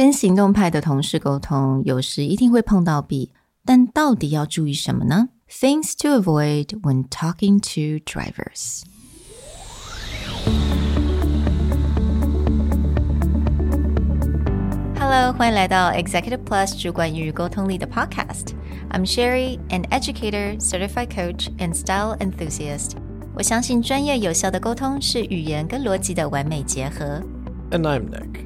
跟行动派的同事沟通，有时一定会碰到壁，但到底要注意什么呢？Things to avoid when talking to drivers. Hello，欢迎来到 Executive Plus 主管与沟通力的 Podcast。I'm Sherry, an educator, certified coach, and style enthusiast. 我相信专业有效的沟通是语言跟逻辑的完美结合。And I'm Nick,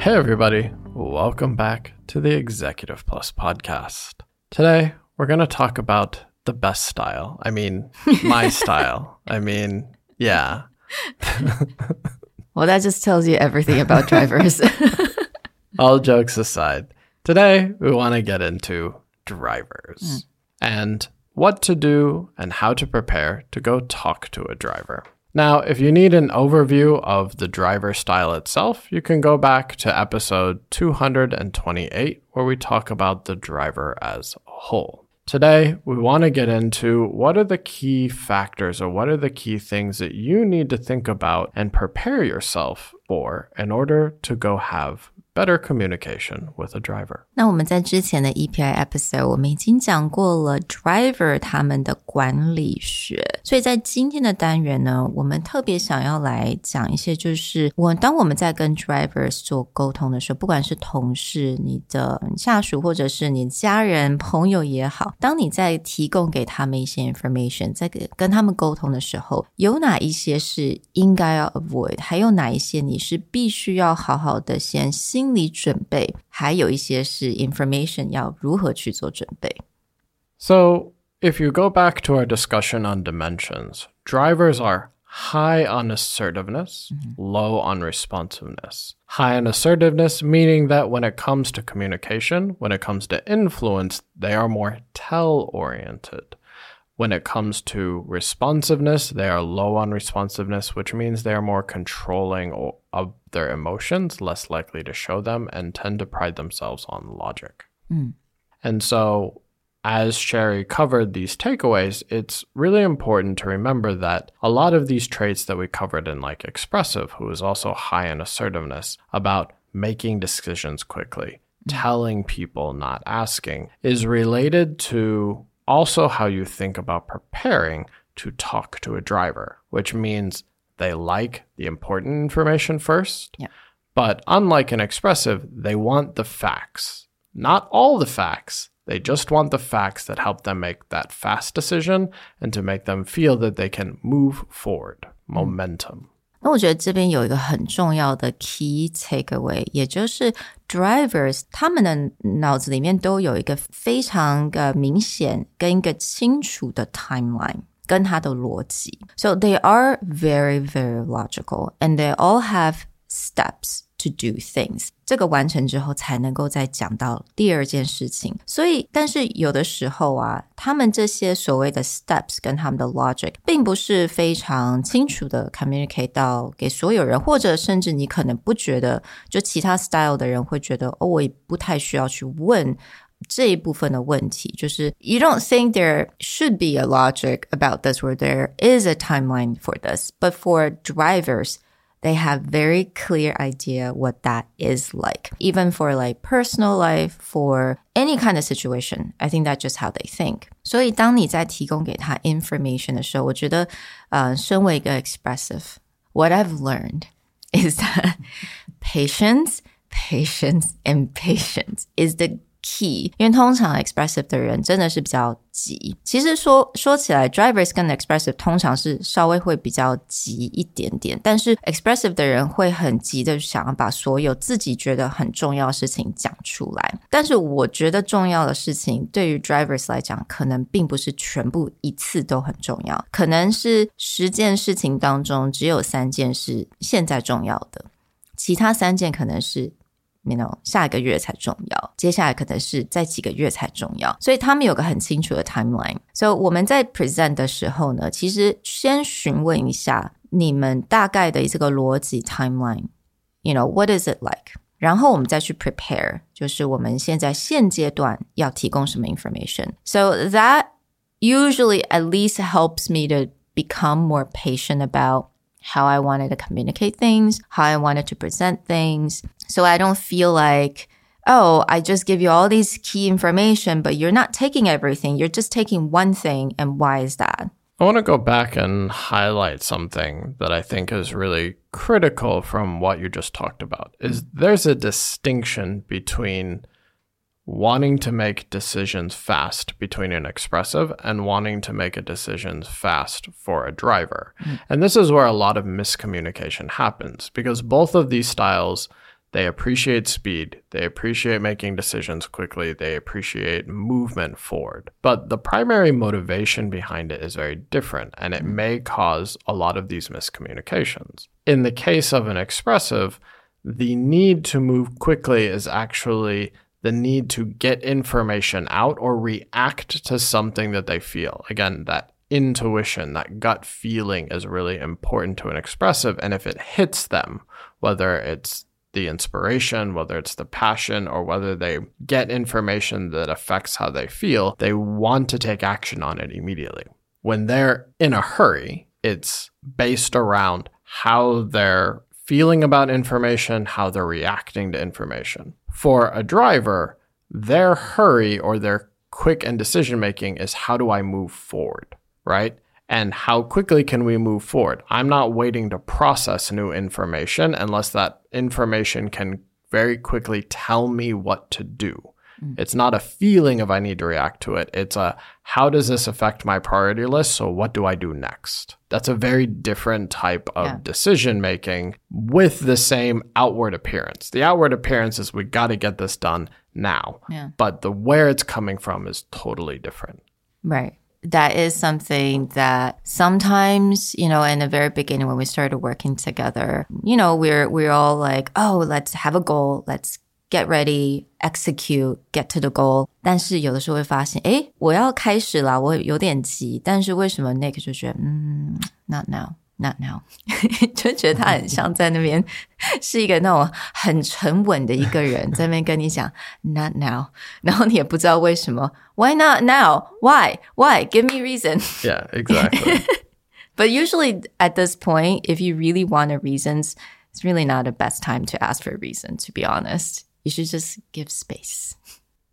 Hey, everybody. Welcome back to the Executive Plus podcast. Today, we're going to talk about the best style. I mean, my style. I mean, yeah. well, that just tells you everything about drivers. All jokes aside, today we want to get into drivers mm. and what to do and how to prepare to go talk to a driver. Now, if you need an overview of the driver style itself, you can go back to episode 228, where we talk about the driver as a whole. Today, we want to get into what are the key factors or what are the key things that you need to think about and prepare yourself for in order to go have better communication with a driver。那我们在之前的 EPI episode 我们已经讲过了 driver 他们的管理学，所以在今天的单元呢，我们特别想要来讲一些，就是我当我们在跟 drivers 做沟通的时候，不管是同事、你的下属，或者是你家人、朋友也好，当你在提供给他们一些 information，在跟跟他们沟通的时候，有哪一些是应该要 avoid，还有哪一些你是必须要好好的先心。理准备，还有一些是 information 要如何去做准备。So, if you go back to our discussion on dimensions, drivers are high on assertiveness, mm-hmm. low on responsiveness. High on assertiveness, meaning that when it comes to communication, when it comes to influence, they are more tell oriented. When it comes to responsiveness, they are low on responsiveness, which means they are more controlling of their emotions, less likely to show them, and tend to pride themselves on logic. Mm. And so, as Sherry covered these takeaways, it's really important to remember that a lot of these traits that we covered in, like Expressive, who is also high in assertiveness, about making decisions quickly, mm. telling people, not asking, is related to also how you think about preparing to talk to a driver, which means they like the important information first. Yeah. But unlike an expressive, they want the facts. Not all the facts. They just want the facts that help them make that fast decision and to make them feel that they can move forward. Mm-hmm. Momentum. 那我觉得这边有一个很重要的 key takeaway，也就是 drivers 他们的脑子里面都有一个非常的明显跟一个清楚的 timeline。跟它的逻辑。So they are very, very logical and they all have steps to do things。这个完成之后，才能够再讲到第二件事情。所以，但是有的时候啊，他们这些所谓的 steps 跟他们的 logic，并不是非常清楚的 communicate 到给所有人，或者甚至你可能不觉得，就其他 style 的人会觉得，哦，我也不太需要去问这一部分的问题，就是 you don't think there should be a logic about this or there is a timeline for this, but for drivers. They have very clear idea what that is like. Even for like personal life, for any kind of situation, I think that's just how they think. 所以当你在提供给他 information 的时候，我觉得，呃，身为一个 expressive, what I've learned is that patience, patience, and patience is the key，因为通常 expressive 的人真的是比较急。其实说说起来，drivers 跟 expressive 通常是稍微会比较急一点点，但是 expressive 的人会很急的想要把所有自己觉得很重要的事情讲出来。但是我觉得重要的事情对于 drivers 来讲，可能并不是全部一次都很重要，可能是十件事情当中只有三件是现在重要的，其他三件可能是。you know 下一个月才重要，接下来可能是在几个月才重要，所以他们有个很清楚的 timeline。所以我们在 present 的时候呢，其实先询问一下你们大概的这个逻辑 timeline，you know what is it like？然后我们再去 prepare，就是我们现在现阶段要提供什么 information。So that usually at least helps me to become more patient about how I wanted to communicate things, how I wanted to present things. So I don't feel like, oh, I just give you all these key information, but you're not taking everything. You're just taking one thing. And why is that? I want to go back and highlight something that I think is really critical from what you just talked about is there's a distinction between wanting to make decisions fast between an expressive and wanting to make a decisions fast for a driver. Mm. And this is where a lot of miscommunication happens because both of these styles they appreciate speed, they appreciate making decisions quickly, they appreciate movement forward. But the primary motivation behind it is very different and it may cause a lot of these miscommunications. In the case of an expressive, the need to move quickly is actually the need to get information out or react to something that they feel. Again, that intuition, that gut feeling is really important to an expressive. And if it hits them, whether it's the inspiration, whether it's the passion, or whether they get information that affects how they feel, they want to take action on it immediately. When they're in a hurry, it's based around how they're feeling about information, how they're reacting to information. For a driver, their hurry or their quick and decision making is how do I move forward, right? And how quickly can we move forward? I'm not waiting to process new information unless that information can very quickly tell me what to do. Mm. It's not a feeling of I need to react to it. It's a how does this affect my priority list? So what do I do next? That's a very different type of yeah. decision making with the same outward appearance. The outward appearance is we got to get this done now. Yeah. But the where it's coming from is totally different. Right that is something that sometimes, you know, in the very beginning when we started working together, you know, we're we're all like, oh, let's have a goal, let's get ready, execute, get to the goal。但是有的时候会发现，诶，我要开始了，我有点急。但是为什么 Nick 就觉得，嗯，not now。Not now，就觉得他很像在那边是一个那种很沉稳的一个人，在那边跟你讲 Not now，然后你也不知道为什么 Why not now? Why? Why? Give me reason. Yeah, exactly. but usually at this point, if you really want a reasons, it's really not the best time to ask for a reason. To be honest you should just give space.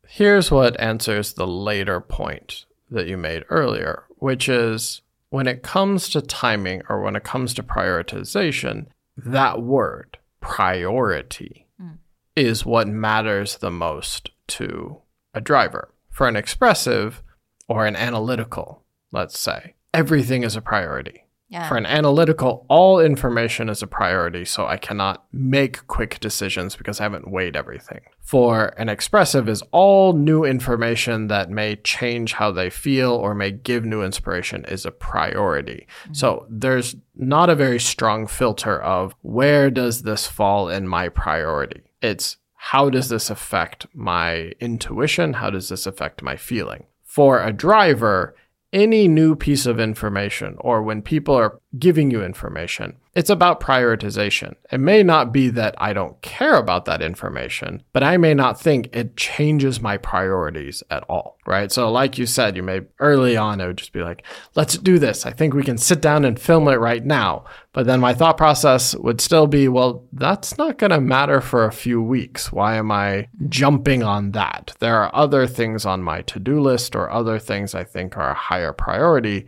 Here's what answers the later point that you made earlier, which is when it comes to timing or when it comes to prioritization, that word, priority, mm. is what matters the most to a driver. For an expressive or an analytical, let's say, everything is a priority. Yeah. For an analytical, all information is a priority, so I cannot make quick decisions because I haven't weighed everything. For an expressive is all new information that may change how they feel or may give new inspiration is a priority. Mm-hmm. So there's not a very strong filter of where does this fall in my priority? It's how does this affect my intuition? How does this affect my feeling? For a driver, any new piece of information or when people are giving you information, it's about prioritization. It may not be that I don't care about that information, but I may not think it changes my priorities at all, right? So, like you said, you may early on, it would just be like, let's do this. I think we can sit down and film it right now. But then my thought process would still be, well, that's not going to matter for a few weeks. Why am I jumping on that? There are other things on my to do list or other things I think are a higher priority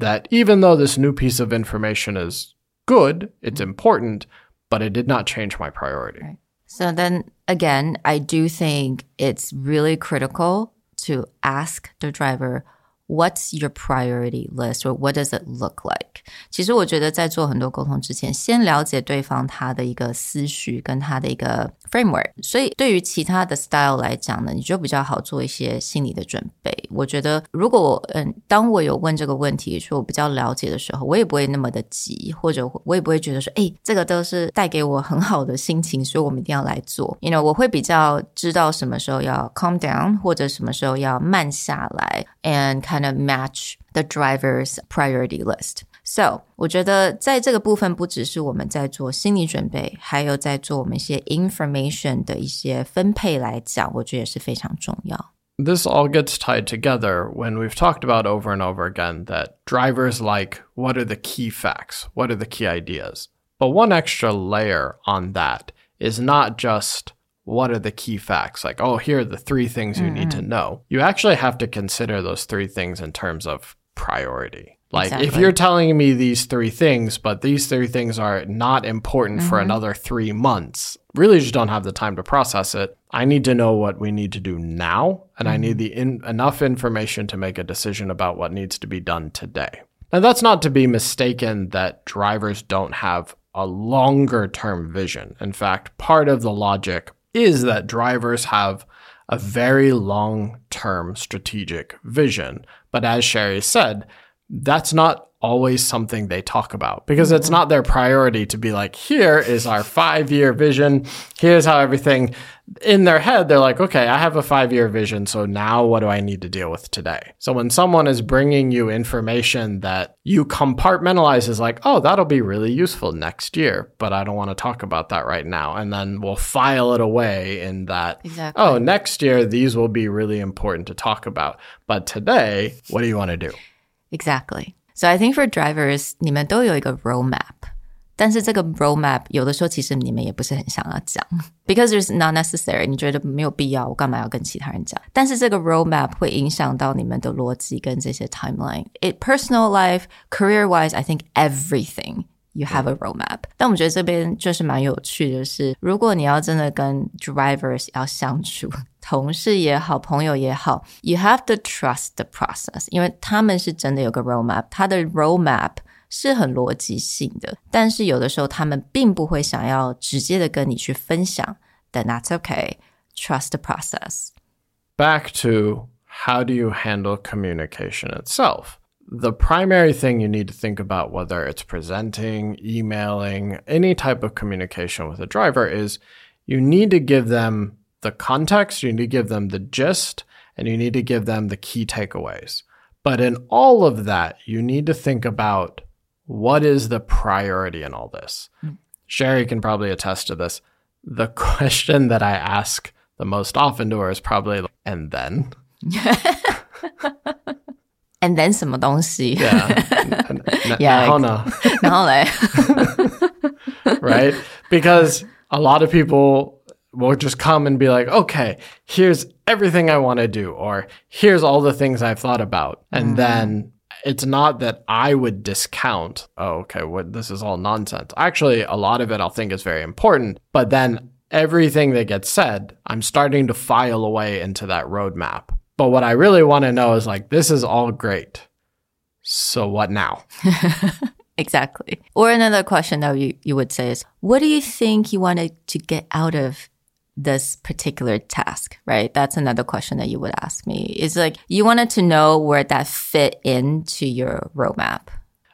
that even though this new piece of information is good, it's mm-hmm. important, but it did not change my priority. Right. So then again, I do think it's really critical to ask the driver What's your priority list, or what does it look like？其实我觉得在做很多沟通之前，先了解对方他的一个思绪跟他的一个 framework。所以对于其他的 style 来讲呢，你就比较好做一些心理的准备。我觉得如果我嗯，当我有问这个问题，说我比较了解的时候，我也不会那么的急，或者我也不会觉得说，哎，这个都是带给我很好的心情，所以我们一定要来做。You know，我会比较知道什么时候要 calm down，或者什么时候要慢下来，and kind of match the driver's priority list. So，我觉得在这个部分，不只是我们在做心理准备，还有在做我们一些 information 的一些分配来讲，我觉得也是非常重要。This all gets tied together when we've talked about over and over again that drivers like what are the key facts? What are the key ideas? But one extra layer on that is not just what are the key facts? Like, oh, here are the three things you mm-hmm. need to know. You actually have to consider those three things in terms of priority. Like, exactly. if you're telling me these three things, but these three things are not important mm-hmm. for another three months, really just don't have the time to process it. I need to know what we need to do now, and mm-hmm. I need mm-hmm. the in- enough information to make a decision about what needs to be done today. And that's not to be mistaken that drivers don't have a longer term vision. In fact, part of the logic is that drivers have a very long term strategic vision. But as Sherry said, that's not always something they talk about because it's mm-hmm. not their priority to be like, here is our five year vision. Here's how everything in their head, they're like, okay, I have a five year vision. So now what do I need to deal with today? So when someone is bringing you information that you compartmentalize is like, oh, that'll be really useful next year, but I don't want to talk about that right now. And then we'll file it away in that, exactly. oh, next year, these will be really important to talk about. But today, what do you want to do? Exactly. So I think for drivers, 你们都有一个 roadmap。但是这个 roadmap 有的时候其实你们也不是很想要讲，because it's not necessary。你觉得没有必要，我干嘛要跟其他人讲？但是这个 roadmap 会影响到你们的逻辑跟这些 timeline。It personal life, career wise, I think everything. You have a roadmap，、嗯、但我觉得这边就是蛮有趣的是，如果你要真的跟 drivers 要相处， 同事也好，朋友也好，you have to trust the process，因为他们是真的有个 roadmap，他的 roadmap 是很逻辑性的，但是有的时候他们并不会想要直接的跟你去分享。Then that's okay. Trust the process. Back to how do you handle communication itself? The primary thing you need to think about, whether it's presenting, emailing, any type of communication with a driver, is you need to give them the context, you need to give them the gist, and you need to give them the key takeaways. But in all of that, you need to think about what is the priority in all this? Mm. Sherry can probably attest to this. The question that I ask the most often to her is probably, and then? and then 什么东西? Yeah. yeah. 然后呢?然后嘞? right? Because a lot of people will just come and be like, okay, here's everything I want to do, or here's all the things I've thought about. And mm. then it's not that I would discount, oh, okay, what this is all nonsense. Actually, a lot of it I'll think is very important, but then everything that gets said, I'm starting to file away into that roadmap. But what I really want to know is like, this is all great. So what now? exactly. Or another question that you, you would say is, what do you think you wanted to get out of this particular task, right? That's another question that you would ask me. Is like you wanted to know where that fit into your roadmap.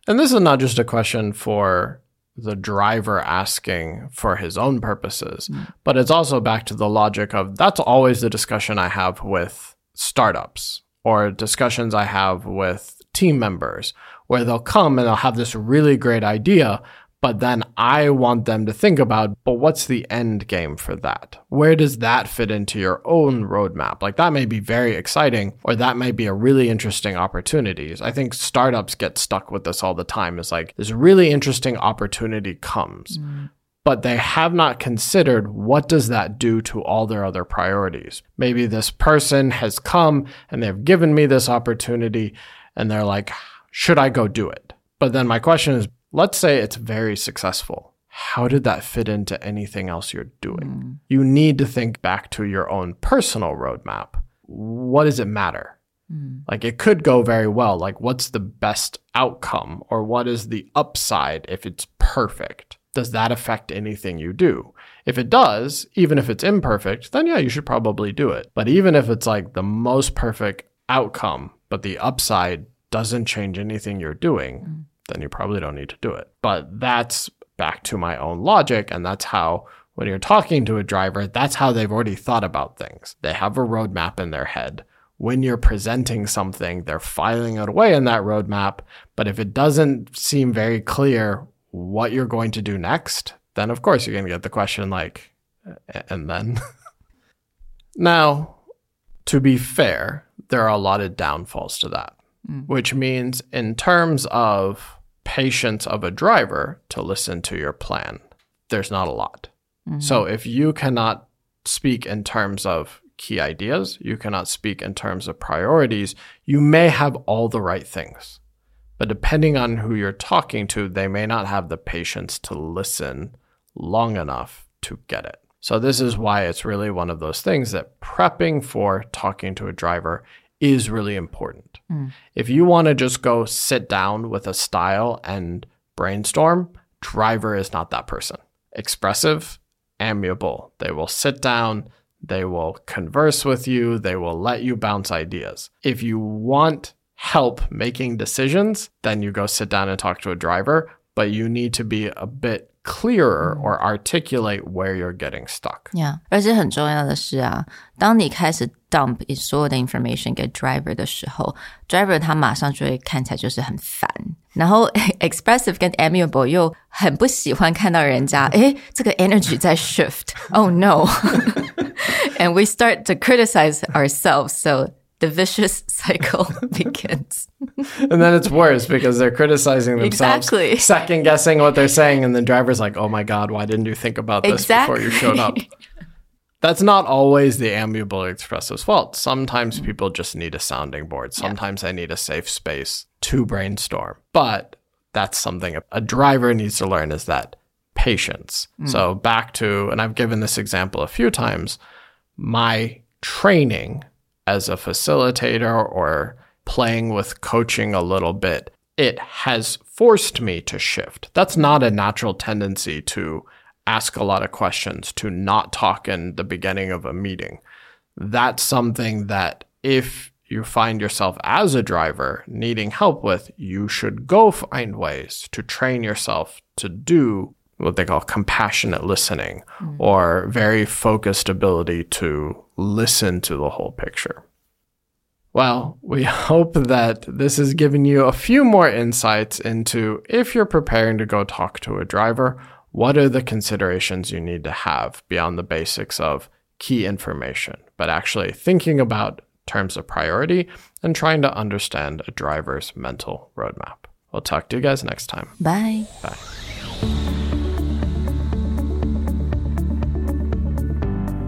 And this is not just a question for the driver asking for his own purposes, mm. but it's also back to the logic of that's always the discussion I have with startups or discussions I have with team members where they'll come and they'll have this really great idea, but then I want them to think about, but what's the end game for that? Where does that fit into your own roadmap? Like that may be very exciting, or that might be a really interesting opportunity. I think startups get stuck with this all the time. Is like this really interesting opportunity comes. Mm. But they have not considered what does that do to all their other priorities. Maybe this person has come and they've given me this opportunity and they're like, should I go do it? But then my question is, let's say it's very successful. how did that fit into anything else you're doing? Hmm. You need to think back to your own personal roadmap. What does it matter? Hmm. Like it could go very well. Like, what's the best outcome or what is the upside if it's perfect? Does that affect anything you do? If it does, even if it's imperfect, then yeah, you should probably do it. But even if it's like the most perfect outcome, but the upside doesn't change anything you're doing, hmm. Then you probably don't need to do it. But that's back to my own logic. And that's how, when you're talking to a driver, that's how they've already thought about things. They have a roadmap in their head when you're presenting something, they're filing it away in that roadmap. But if it doesn't seem very clear what you're going to do next, then of course you're going to get the question like, and then? now, to be fair, there are a lot of downfalls to that, mm. which means in terms of patience of a driver to listen to your plan, there's not a lot. Mm-hmm. So if you cannot speak in terms of key ideas, you cannot speak in terms of priorities, you may have all the right things. But depending on who you're talking to, they may not have the patience to listen long enough to get it. So, this is why it's really one of those things that prepping for talking to a driver is really important. Hmm. If you want to just go sit down with a style and brainstorm, driver is not that person. Expressive, amiable. They will sit down, they will converse with you, they will let you bounce ideas. If you want help making decisions, then you go sit down and talk to a driver, but you need to be a bit clearer or articulate where you're getting stuck. Yeah，而且很重要的是啊，当你开始 dump 所有的 information 给 driver 的时候，driver 他马上就会看起来就是很烦。然后 expressive 跟 amiable 又很不喜欢看到人家，诶，这个 energy 在 shift。Oh no! and we start to criticize ourselves. So the vicious cycle begins. And then it's worse because they're criticizing themselves, Exactly. second guessing what they're saying, and the driver's like, oh my God, why didn't you think about this before you showed up? That's not always the amiable expressive's fault. Sometimes people just need a sounding board. Sometimes they need a safe space to brainstorm. But that's something a- a driver needs to learn is that patience. Hmm. So back to, and I've given this example a few times, my training as a facilitator or playing with coaching a little bit, it has forced me to shift. That's not a natural tendency to ask a lot of questions, to not talk in the beginning of a meeting. That's something that if you find yourself as a driver needing help with, you should go find ways to train yourself to do what they call compassionate listening or very focused ability to listen to the whole picture. Well, we hope that this has given you a few more insights into if you're preparing to go talk to a driver, what are the considerations you need to have beyond the basics of key information, but actually thinking about terms of priority and trying to understand a driver's mental roadmap. We'll talk to you guys next time. Bye. Bye.